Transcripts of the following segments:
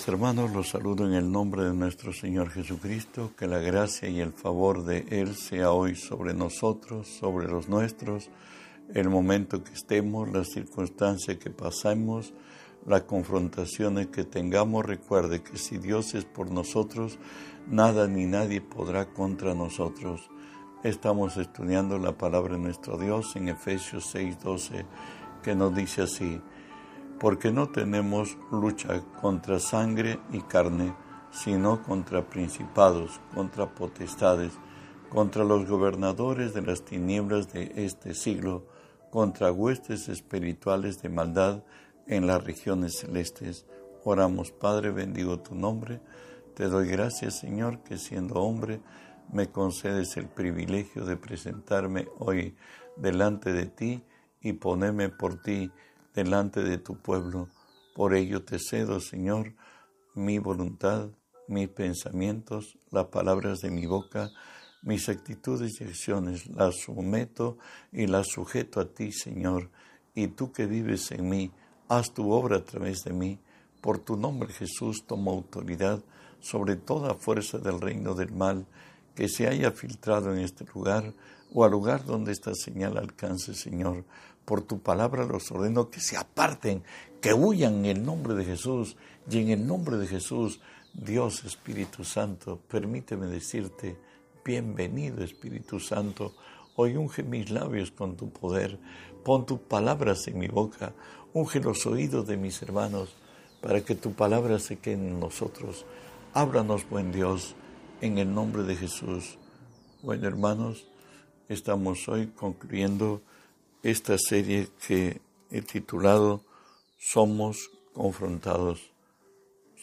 Amados hermanos, los saludo en el nombre de nuestro Señor Jesucristo, que la gracia y el favor de Él sea hoy sobre nosotros, sobre los nuestros, el momento que estemos, las circunstancias que pasamos, las confrontaciones que tengamos. Recuerde que si Dios es por nosotros, nada ni nadie podrá contra nosotros. Estamos estudiando la palabra de nuestro Dios en Efesios 6:12, que nos dice así porque no tenemos lucha contra sangre y carne, sino contra principados, contra potestades, contra los gobernadores de las tinieblas de este siglo, contra huestes espirituales de maldad en las regiones celestes. Oramos, Padre, bendigo tu nombre. Te doy gracias, Señor, que siendo hombre me concedes el privilegio de presentarme hoy delante de ti y ponerme por ti delante de tu pueblo. Por ello te cedo, Señor, mi voluntad, mis pensamientos, las palabras de mi boca, mis actitudes y acciones, las someto y las sujeto a ti, Señor. Y tú que vives en mí, haz tu obra a través de mí. Por tu nombre, Jesús, tomo autoridad sobre toda fuerza del reino del mal que se haya filtrado en este lugar o al lugar donde esta señal alcance, Señor por tu palabra los ordeno que se aparten, que huyan en el nombre de Jesús. Y en el nombre de Jesús, Dios Espíritu Santo, permíteme decirte, bienvenido Espíritu Santo. Hoy unge mis labios con tu poder, pon tus palabras en mi boca, unge los oídos de mis hermanos, para que tu palabra se quede en nosotros. Ábranos, buen Dios, en el nombre de Jesús. Bueno, hermanos, estamos hoy concluyendo esta serie que he titulado Somos confrontados.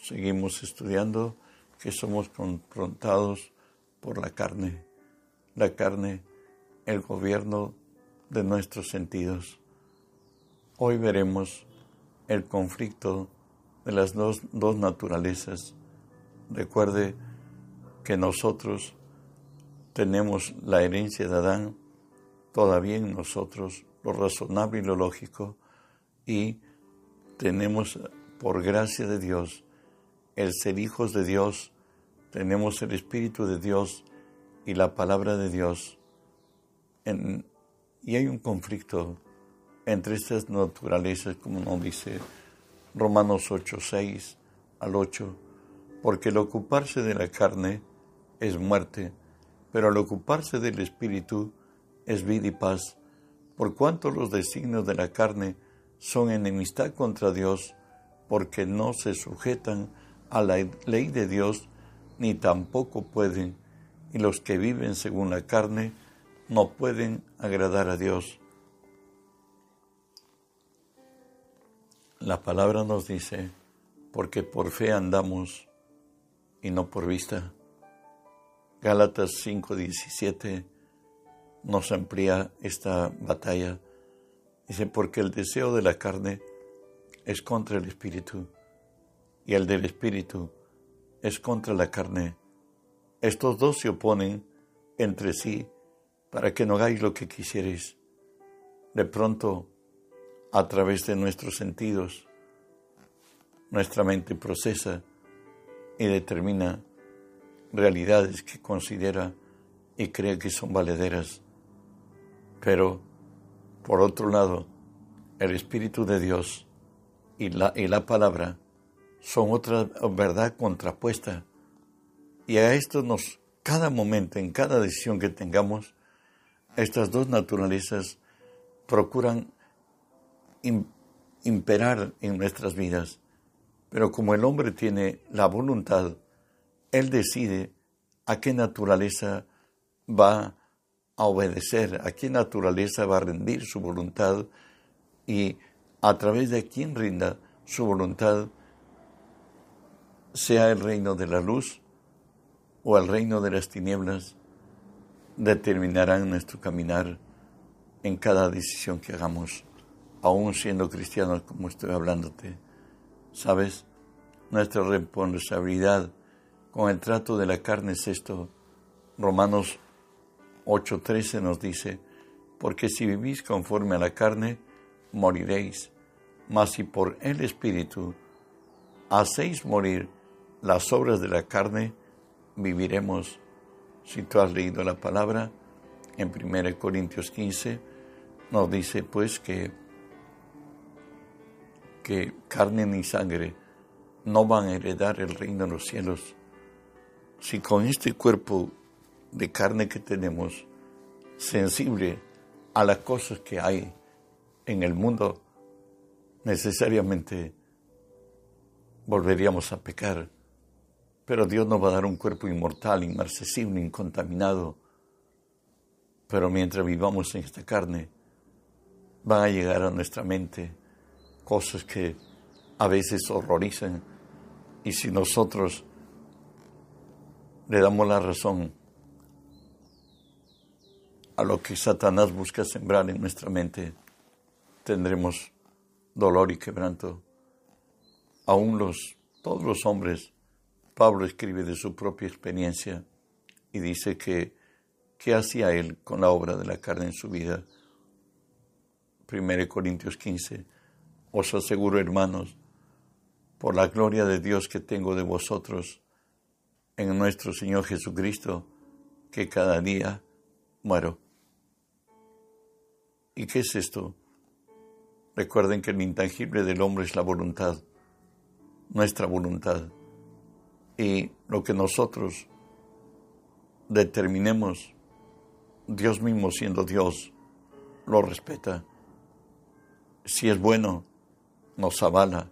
Seguimos estudiando que somos confrontados por la carne, la carne, el gobierno de nuestros sentidos. Hoy veremos el conflicto de las dos, dos naturalezas. Recuerde que nosotros tenemos la herencia de Adán todavía en nosotros razonable y lo lógico y tenemos por gracia de Dios el ser hijos de Dios, tenemos el Espíritu de Dios y la palabra de Dios. y hay un conflicto entre estas naturalezas, como nos dice Romanos 8, 6 al 8, porque el ocuparse de la carne es muerte, pero al ocuparse del Espíritu es vida y paz por cuanto los designios de la carne son enemistad contra Dios, porque no se sujetan a la ley de Dios, ni tampoco pueden, y los que viven según la carne no pueden agradar a Dios. La palabra nos dice, porque por fe andamos y no por vista. Gálatas 5:17 nos amplía esta batalla. Dice, porque el deseo de la carne es contra el espíritu y el del espíritu es contra la carne. Estos dos se oponen entre sí para que no hagáis lo que quisierais. De pronto, a través de nuestros sentidos, nuestra mente procesa y determina realidades que considera y cree que son valederas pero, por otro lado, el Espíritu de Dios y la, y la palabra son otra verdad contrapuesta. Y a esto nos, cada momento, en cada decisión que tengamos, estas dos naturalezas procuran imperar en nuestras vidas. Pero como el hombre tiene la voluntad, él decide a qué naturaleza va a obedecer, a qué naturaleza va a rendir su voluntad y a través de quien rinda su voluntad, sea el reino de la luz o el reino de las tinieblas, determinarán nuestro caminar en cada decisión que hagamos, aún siendo cristianos como estoy hablándote. ¿Sabes? Nuestra responsabilidad con el trato de la carne es esto. Romanos 8.13 nos dice, porque si vivís conforme a la carne, moriréis, mas si por el Espíritu hacéis morir las obras de la carne, viviremos. Si tú has leído la palabra, en 1 Corintios 15, nos dice pues que, que carne ni sangre no van a heredar el reino de los cielos. Si con este cuerpo de carne que tenemos, sensible a las cosas que hay en el mundo, necesariamente volveríamos a pecar. Pero Dios nos va a dar un cuerpo inmortal, inmarcesible, incontaminado. Pero mientras vivamos en esta carne, van a llegar a nuestra mente cosas que a veces horrorizan. Y si nosotros le damos la razón a lo que Satanás busca sembrar en nuestra mente, tendremos dolor y quebranto. Aún los, todos los hombres, Pablo escribe de su propia experiencia y dice que qué hacía él con la obra de la carne en su vida. 1 Corintios 15, os aseguro hermanos, por la gloria de Dios que tengo de vosotros, en nuestro Señor Jesucristo, que cada día muero. ¿Y qué es esto? Recuerden que el intangible del hombre es la voluntad, nuestra voluntad. Y lo que nosotros determinemos, Dios mismo siendo Dios, lo respeta. Si es bueno, nos avala,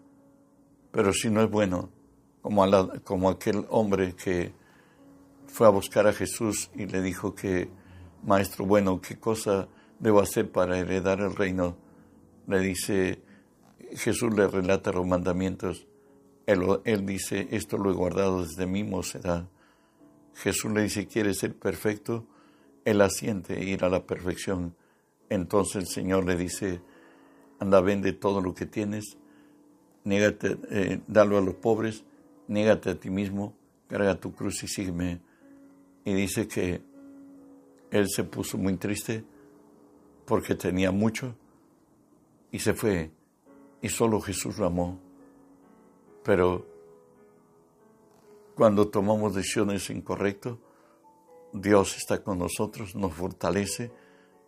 pero si no es bueno, como, como aquel hombre que fue a buscar a Jesús y le dijo que, Maestro bueno, ¿qué cosa debo hacer para heredar el reino? Le dice, Jesús le relata los mandamientos. Él, dice, esto lo he guardado desde mi mocedad. Jesús le dice, ¿quieres ser perfecto? Él asiente ir a la perfección. Entonces el Señor le dice, anda, vende todo lo que tienes, négate, eh, a los pobres niégate a ti mismo, carga tu cruz y sígueme. Y dice que él se puso muy triste porque tenía mucho y se fue y solo Jesús lo amó. Pero cuando tomamos decisiones incorrectas, Dios está con nosotros, nos fortalece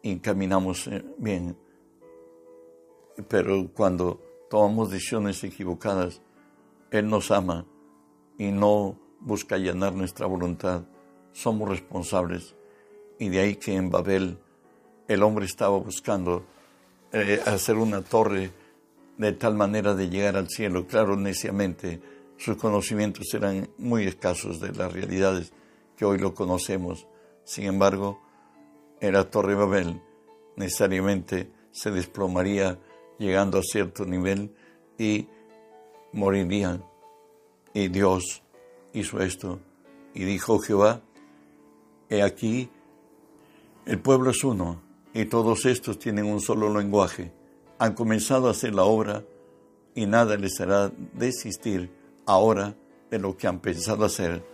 y caminamos eh, bien. Pero cuando tomamos decisiones equivocadas, Él nos ama y no busca llenar nuestra voluntad, somos responsables. Y de ahí que en Babel el hombre estaba buscando eh, hacer una torre de tal manera de llegar al cielo. Claro, neciamente, sus conocimientos eran muy escasos de las realidades que hoy lo conocemos. Sin embargo, en la torre Babel necesariamente se desplomaría llegando a cierto nivel y morirían y Dios hizo esto. Y dijo Jehová, he aquí, el pueblo es uno, y todos estos tienen un solo lenguaje. Han comenzado a hacer la obra, y nada les hará desistir ahora de lo que han pensado hacer.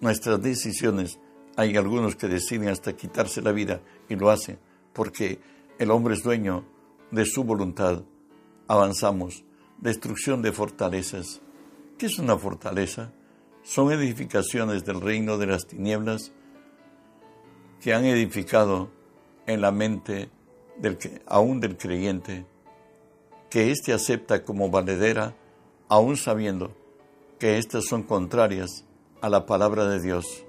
Nuestras decisiones, hay algunos que deciden hasta quitarse la vida, y lo hacen, porque el hombre es dueño de su voluntad. Avanzamos. Destrucción de fortalezas ¿Qué es una fortaleza? Son edificaciones del reino de las tinieblas que han edificado en la mente aún del creyente, que éste acepta como valedera, aún sabiendo que éstas son contrarias a la palabra de Dios.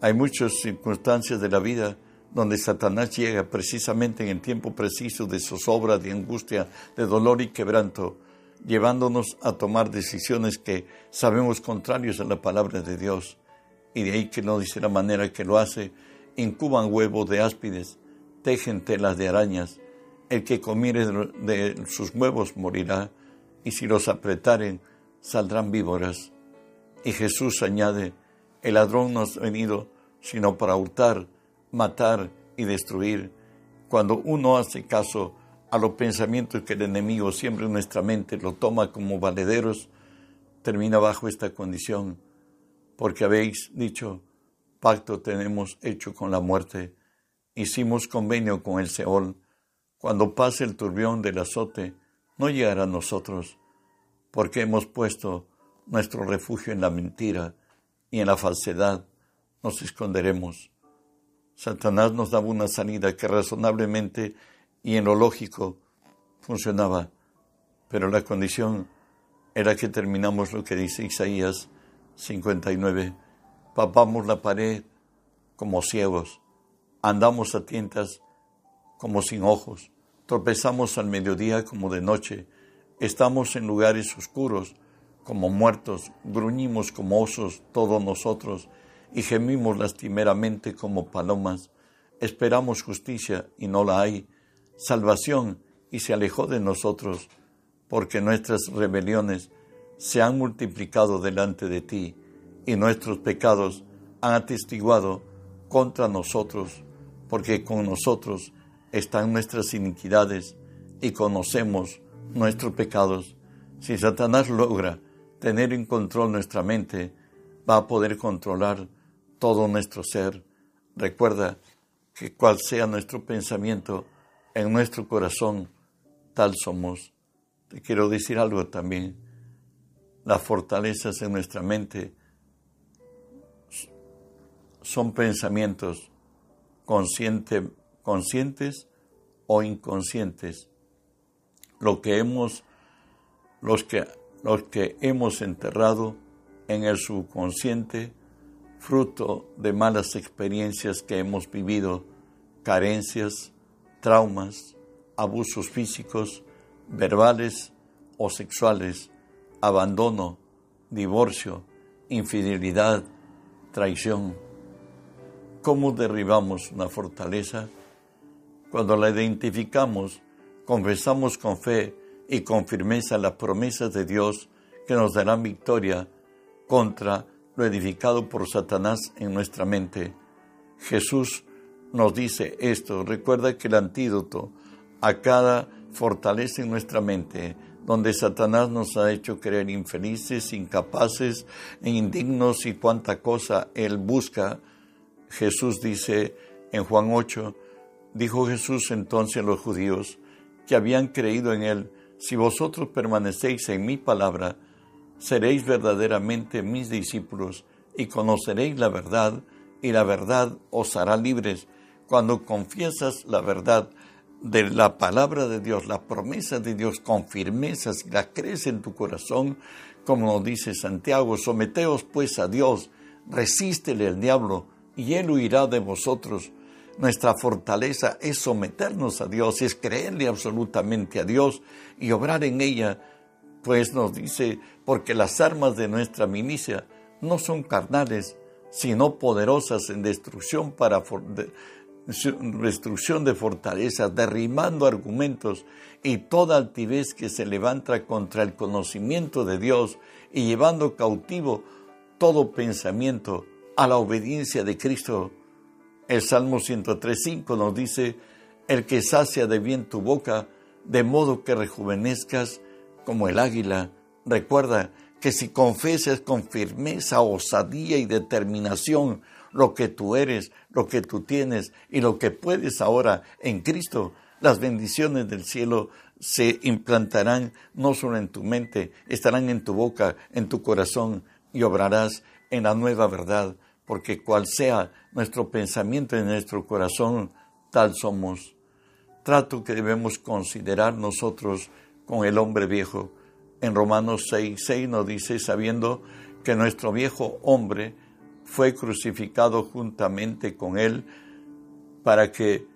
Hay muchas circunstancias de la vida donde Satanás llega precisamente en el tiempo preciso de zozobra, de angustia, de dolor y quebranto, llevándonos a tomar decisiones que sabemos contrarios a la palabra de Dios. Y de ahí que no dice la manera que lo hace, incuban huevos de áspides, tejen telas de arañas, el que comiere de sus huevos morirá, y si los apretaren, saldrán víboras. Y Jesús añade, el ladrón no ha venido sino para hurtar, matar y destruir. Cuando uno hace caso a los pensamientos que el enemigo siempre en nuestra mente lo toma como valederos, termina bajo esta condición, porque habéis dicho, pacto tenemos hecho con la muerte, hicimos convenio con el Seol, cuando pase el turbión del azote, no llegará a nosotros, porque hemos puesto nuestro refugio en la mentira y en la falsedad, nos esconderemos. Satanás nos daba una salida que razonablemente y en lo lógico funcionaba, pero la condición era que terminamos lo que dice Isaías 59, papamos la pared como ciegos, andamos a tientas como sin ojos, tropezamos al mediodía como de noche, estamos en lugares oscuros como muertos, gruñimos como osos todos nosotros, y gemimos lastimeramente como palomas. Esperamos justicia y no la hay, salvación y se alejó de nosotros, porque nuestras rebeliones se han multiplicado delante de ti y nuestros pecados han atestiguado contra nosotros, porque con nosotros están nuestras iniquidades y conocemos nuestros pecados. Si Satanás logra tener en control nuestra mente, va a poder controlar todo nuestro ser. Recuerda que cual sea nuestro pensamiento en nuestro corazón, tal somos. Te quiero decir algo también. Las fortalezas en nuestra mente son pensamientos consciente, conscientes o inconscientes. Lo que hemos, los que, los que hemos enterrado en el subconsciente fruto de malas experiencias que hemos vivido, carencias, traumas, abusos físicos, verbales o sexuales, abandono, divorcio, infidelidad, traición. ¿Cómo derribamos una fortaleza? Cuando la identificamos, confesamos con fe y con firmeza las promesas de Dios que nos darán victoria contra lo edificado por Satanás en nuestra mente. Jesús nos dice esto. Recuerda que el antídoto a cada fortaleza en nuestra mente, donde Satanás nos ha hecho creer infelices, incapaces, indignos y cuánta cosa él busca, Jesús dice en Juan 8, dijo Jesús entonces a los judíos que habían creído en él, si vosotros permanecéis en mi palabra, seréis verdaderamente mis discípulos y conoceréis la verdad y la verdad os hará libres. Cuando confiesas la verdad de la palabra de Dios, la promesa de Dios con firmeza, la crees en tu corazón, como nos dice Santiago, someteos pues a Dios, resístele al diablo y él huirá de vosotros. Nuestra fortaleza es someternos a Dios, es creerle absolutamente a Dios y obrar en ella pues nos dice, porque las armas de nuestra milicia no son carnales, sino poderosas en destrucción para destrucción de fortalezas, derrimando argumentos y toda altivez que se levanta contra el conocimiento de Dios y llevando cautivo todo pensamiento a la obediencia de Cristo. El Salmo 103.5 nos dice, el que sacia de bien tu boca, de modo que rejuvenezcas como el águila. Recuerda que si confesas con firmeza, osadía y determinación lo que tú eres, lo que tú tienes y lo que puedes ahora en Cristo, las bendiciones del cielo se implantarán no solo en tu mente, estarán en tu boca, en tu corazón y obrarás en la nueva verdad, porque cual sea nuestro pensamiento en nuestro corazón, tal somos. Trato que debemos considerar nosotros con el hombre viejo. En Romanos 6, 6 nos dice, sabiendo que nuestro viejo hombre fue crucificado juntamente con él para que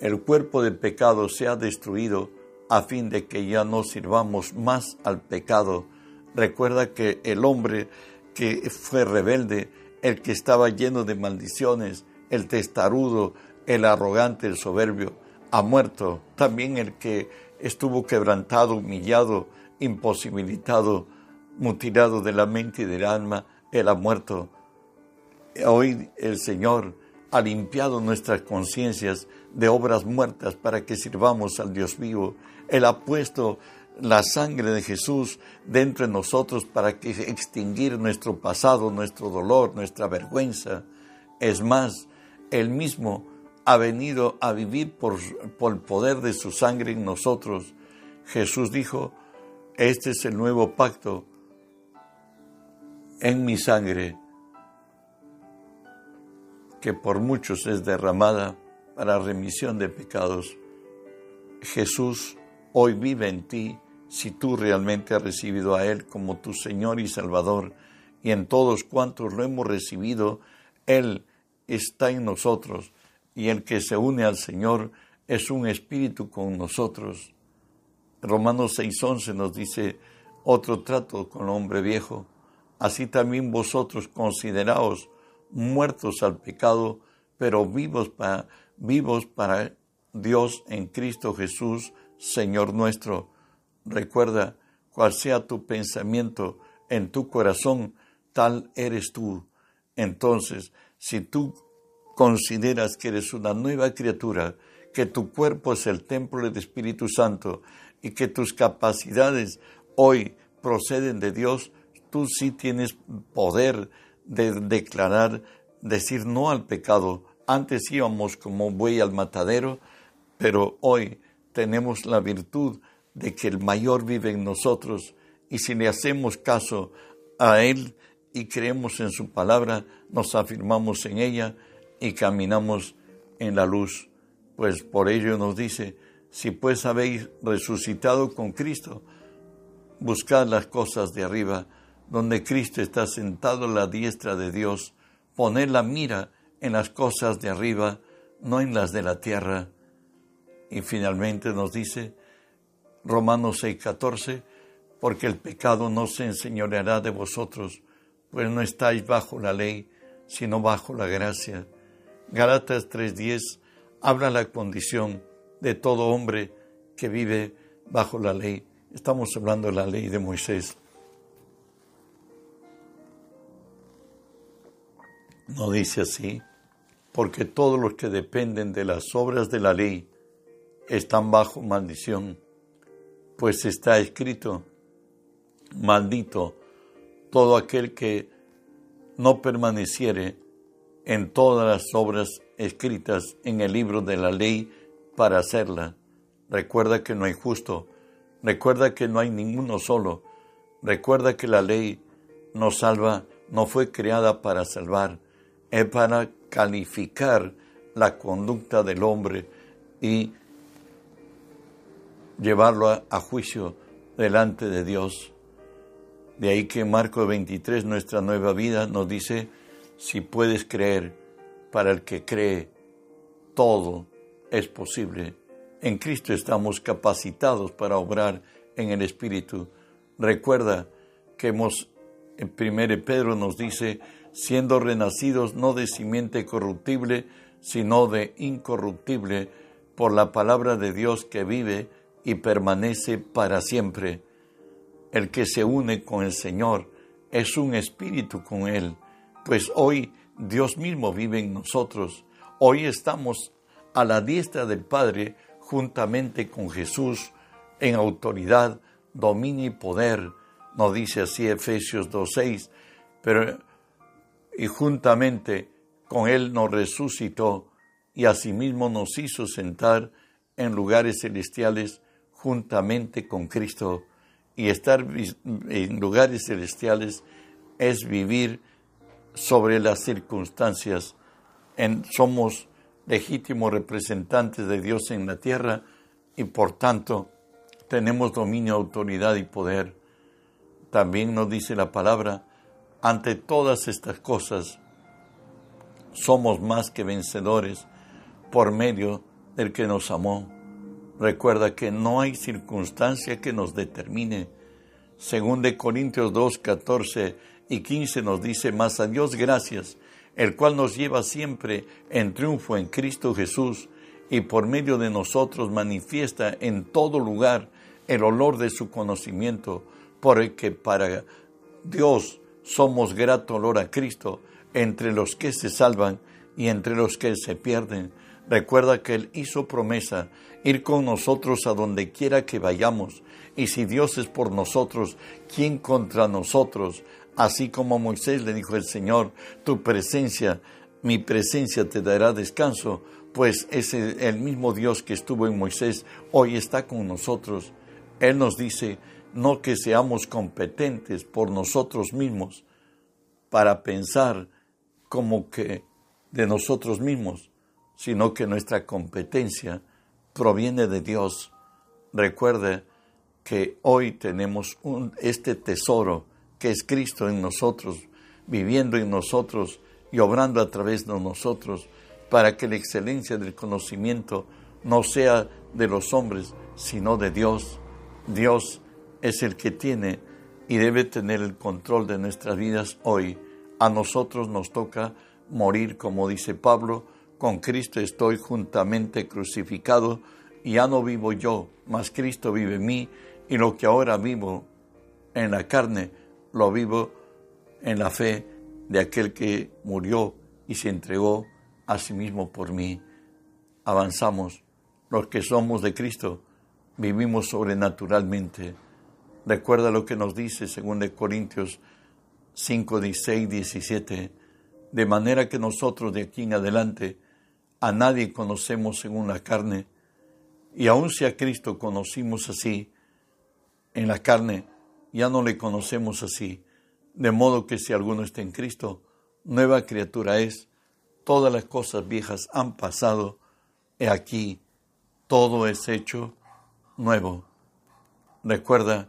el cuerpo del pecado sea destruido a fin de que ya no sirvamos más al pecado. Recuerda que el hombre que fue rebelde, el que estaba lleno de maldiciones, el testarudo, el arrogante, el soberbio, ha muerto. También el que estuvo quebrantado, humillado, imposibilitado, mutilado de la mente y del alma, Él ha muerto. Hoy el Señor ha limpiado nuestras conciencias de obras muertas para que sirvamos al Dios vivo. Él ha puesto la sangre de Jesús dentro de nosotros para que extinguir nuestro pasado, nuestro dolor, nuestra vergüenza. Es más, Él mismo ha venido a vivir por, por el poder de su sangre en nosotros. Jesús dijo, este es el nuevo pacto en mi sangre, que por muchos es derramada para remisión de pecados. Jesús hoy vive en ti si tú realmente has recibido a Él como tu Señor y Salvador, y en todos cuantos lo hemos recibido, Él está en nosotros, y el que se une al Señor es un espíritu con nosotros. Romanos 6:11 nos dice otro trato con el hombre viejo, así también vosotros consideraos muertos al pecado, pero vivos para, vivos para Dios en Cristo Jesús, Señor nuestro. Recuerda, cual sea tu pensamiento en tu corazón, tal eres tú. Entonces, si tú consideras que eres una nueva criatura, que tu cuerpo es el templo del Espíritu Santo y que tus capacidades hoy proceden de Dios, tú sí tienes poder de declarar, decir no al pecado. Antes íbamos como buey al matadero, pero hoy tenemos la virtud de que el mayor vive en nosotros y si le hacemos caso a Él y creemos en su palabra, nos afirmamos en ella y caminamos en la luz. Pues por ello nos dice, si pues habéis resucitado con Cristo, buscad las cosas de arriba, donde Cristo está sentado a la diestra de Dios, poned la mira en las cosas de arriba, no en las de la tierra. Y finalmente nos dice, Romanos 6:14, porque el pecado no se enseñoreará de vosotros, pues no estáis bajo la ley, sino bajo la gracia. Galatas 3:10 habla la condición de todo hombre que vive bajo la ley. Estamos hablando de la ley de Moisés. No dice así, porque todos los que dependen de las obras de la ley están bajo maldición pues está escrito, maldito todo aquel que no permaneciere en todas las obras escritas en el libro de la ley para hacerla. Recuerda que no hay justo, recuerda que no hay ninguno solo, recuerda que la ley no salva, no fue creada para salvar, es para calificar la conducta del hombre y llevarlo a, juicio delante de Dios. De ahí que en Marco 23, nuestra nueva vida, nos dice, si puedes creer, para el que cree, todo es posible. En Cristo estamos capacitados para obrar en el Espíritu. Recuerda que hemos, en 1 Pedro nos dice, siendo renacidos no de simiente corruptible, sino de incorruptible, por la palabra de Dios que vive y permanece para siempre. El que se une con el Señor es un espíritu con Él, pues hoy Dios mismo vive en nosotros. Hoy estamos a la diestra del Padre juntamente con Jesús en autoridad, dominio y poder. No dice así Efesios 2.6, pero y juntamente con Él nos resucitó y asimismo nos hizo sentar en lugares celestiales juntamente con Cristo y estar en lugares celestiales es vivir sobre las circunstancias. En, somos legítimos representantes de Dios en la tierra y por tanto tenemos dominio, autoridad y poder. También nos dice la palabra, ante todas estas cosas somos más que vencedores por medio del que nos amó. Recuerda que no hay circunstancia que nos determine. Según de Corintios 2, 14 y 15 nos dice, más a Dios gracias, el cual nos lleva siempre en triunfo en Cristo Jesús y por medio de nosotros manifiesta en todo lugar el olor de su conocimiento, porque para Dios somos grato olor a Cristo entre los que se salvan y entre los que se pierden. Recuerda que Él hizo promesa ir con nosotros a donde quiera que vayamos. Y si Dios es por nosotros, ¿quién contra nosotros? Así como Moisés le dijo el Señor, tu presencia, mi presencia te dará descanso, pues ese el mismo Dios que estuvo en Moisés hoy está con nosotros. Él nos dice, no que seamos competentes por nosotros mismos, para pensar como que de nosotros mismos, sino que nuestra competencia proviene de Dios. Recuerde que hoy tenemos este tesoro que es Cristo en nosotros, viviendo en nosotros y obrando a través de nosotros, para que la excelencia del conocimiento no sea de los hombres, sino de Dios. Dios es el que tiene y debe tener el control de nuestras vidas hoy. A nosotros nos toca morir, como dice Pablo, con Cristo estoy juntamente crucificado, y ya no vivo yo, mas Cristo vive en mí, y lo que ahora vivo en la carne, lo vivo en la fe de aquel que murió y se entregó a sí mismo por mí. Avanzamos, los que somos de Cristo, vivimos sobrenaturalmente. Recuerda lo que nos dice según de Corintios 5, 16, 17, de manera que nosotros de aquí en adelante a nadie conocemos según la carne, y aun si a Cristo conocimos así, en la carne ya no le conocemos así, de modo que si alguno está en Cristo, nueva criatura es, todas las cosas viejas han pasado, he aquí, todo es hecho nuevo. Recuerda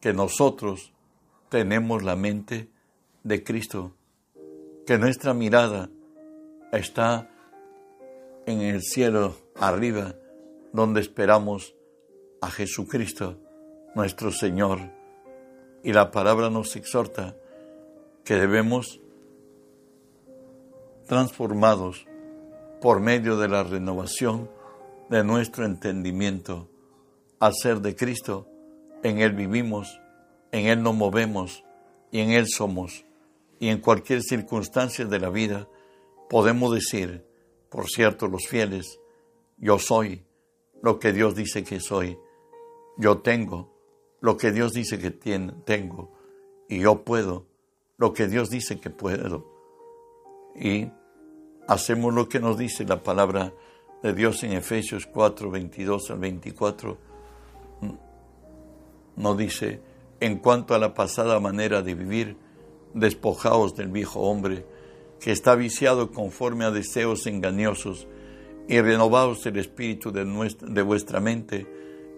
que nosotros tenemos la mente de Cristo, que nuestra mirada está en el cielo arriba, donde esperamos a Jesucristo, nuestro Señor y la palabra nos exhorta que debemos, transformados por medio de la renovación de nuestro entendimiento, hacer de Cristo, en Él vivimos, en Él nos movemos y en Él somos. Y en cualquier circunstancia de la vida podemos decir, por cierto, los fieles, yo soy lo que Dios dice que soy, yo tengo lo que Dios dice que tengo y yo puedo lo que Dios dice que puedo. Y hacemos lo que nos dice la palabra de Dios en Efesios 4, 22 al 24. Nos dice, en cuanto a la pasada manera de vivir, despojaos del viejo hombre, que está viciado conforme a deseos engañosos, y renovaos el espíritu de, de vuestra mente,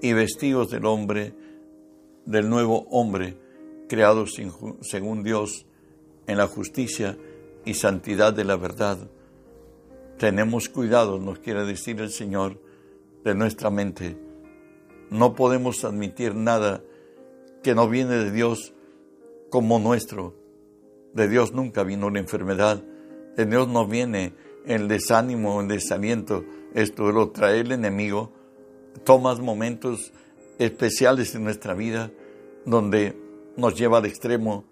y vestidos del hombre, del nuevo hombre, creado según Dios en la justicia y santidad de la verdad. Tenemos cuidado, nos quiere decir el Señor, de nuestra mente. No podemos admitir nada que no viene de Dios como nuestro. De Dios nunca vino la enfermedad, de Dios no viene el desánimo, el desaliento. Esto lo trae el enemigo. Tomas momentos especiales en nuestra vida donde nos lleva al extremo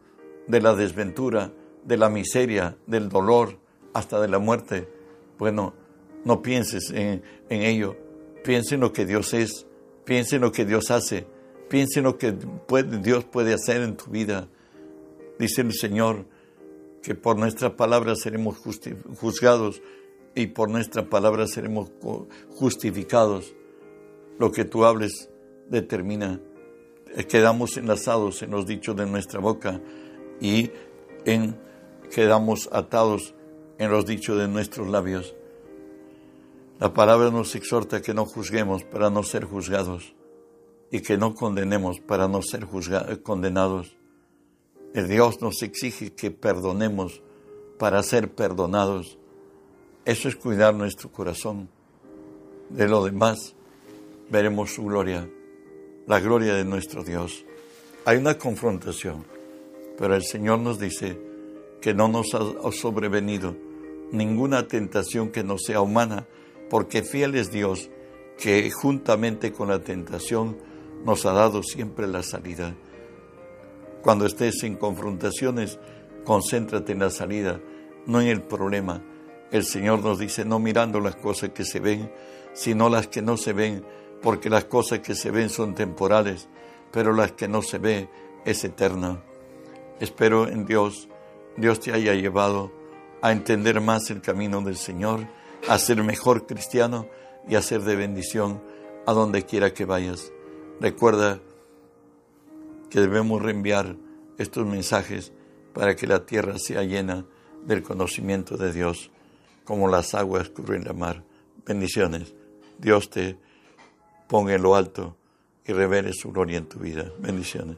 de la desventura, de la miseria, del dolor, hasta de la muerte. Bueno, no pienses en, ello. Piensa en lo que Dios es, piensa en lo que Dios hace, piensa en lo que Dios puede hacer en tu vida. Dice el Señor que por nuestra palabra seremos juzgados y por nuestra palabra seremos justificados. Lo que tú hables determina. Eh, quedamos enlazados en los dichos de nuestra boca y en, quedamos atados en los dichos de nuestros labios. La palabra nos exhorta que no juzguemos para no ser juzgados y que no condenemos para no ser condenados. El Dios nos exige que perdonemos para ser perdonados. Eso es cuidar nuestro corazón. De lo demás, veremos su gloria, la gloria de nuestro Dios. Hay una confrontación, pero el Señor nos dice que no nos ha sobrevenido ninguna tentación que no sea humana, porque fiel es Dios, que juntamente con la tentación nos ha dado siempre la salida. Cuando estés en confrontaciones, concéntrate en la salida, no en el problema. El Señor nos dice, no mirando las cosas que se ven, sino las que no se ven, porque las cosas que se ven son temporales, pero las que no se ven es eterna. Espero en Dios, Dios te haya llevado a entender más el camino del Señor, a ser mejor cristiano y a ser de bendición a donde quiera que vayas. Recuerda que debemos reenviar estos mensajes para que la tierra sea llena del conocimiento de Dios, como las aguas cubren la mar. Bendiciones. Dios te ponga en lo alto y revele su gloria en tu vida. Bendiciones.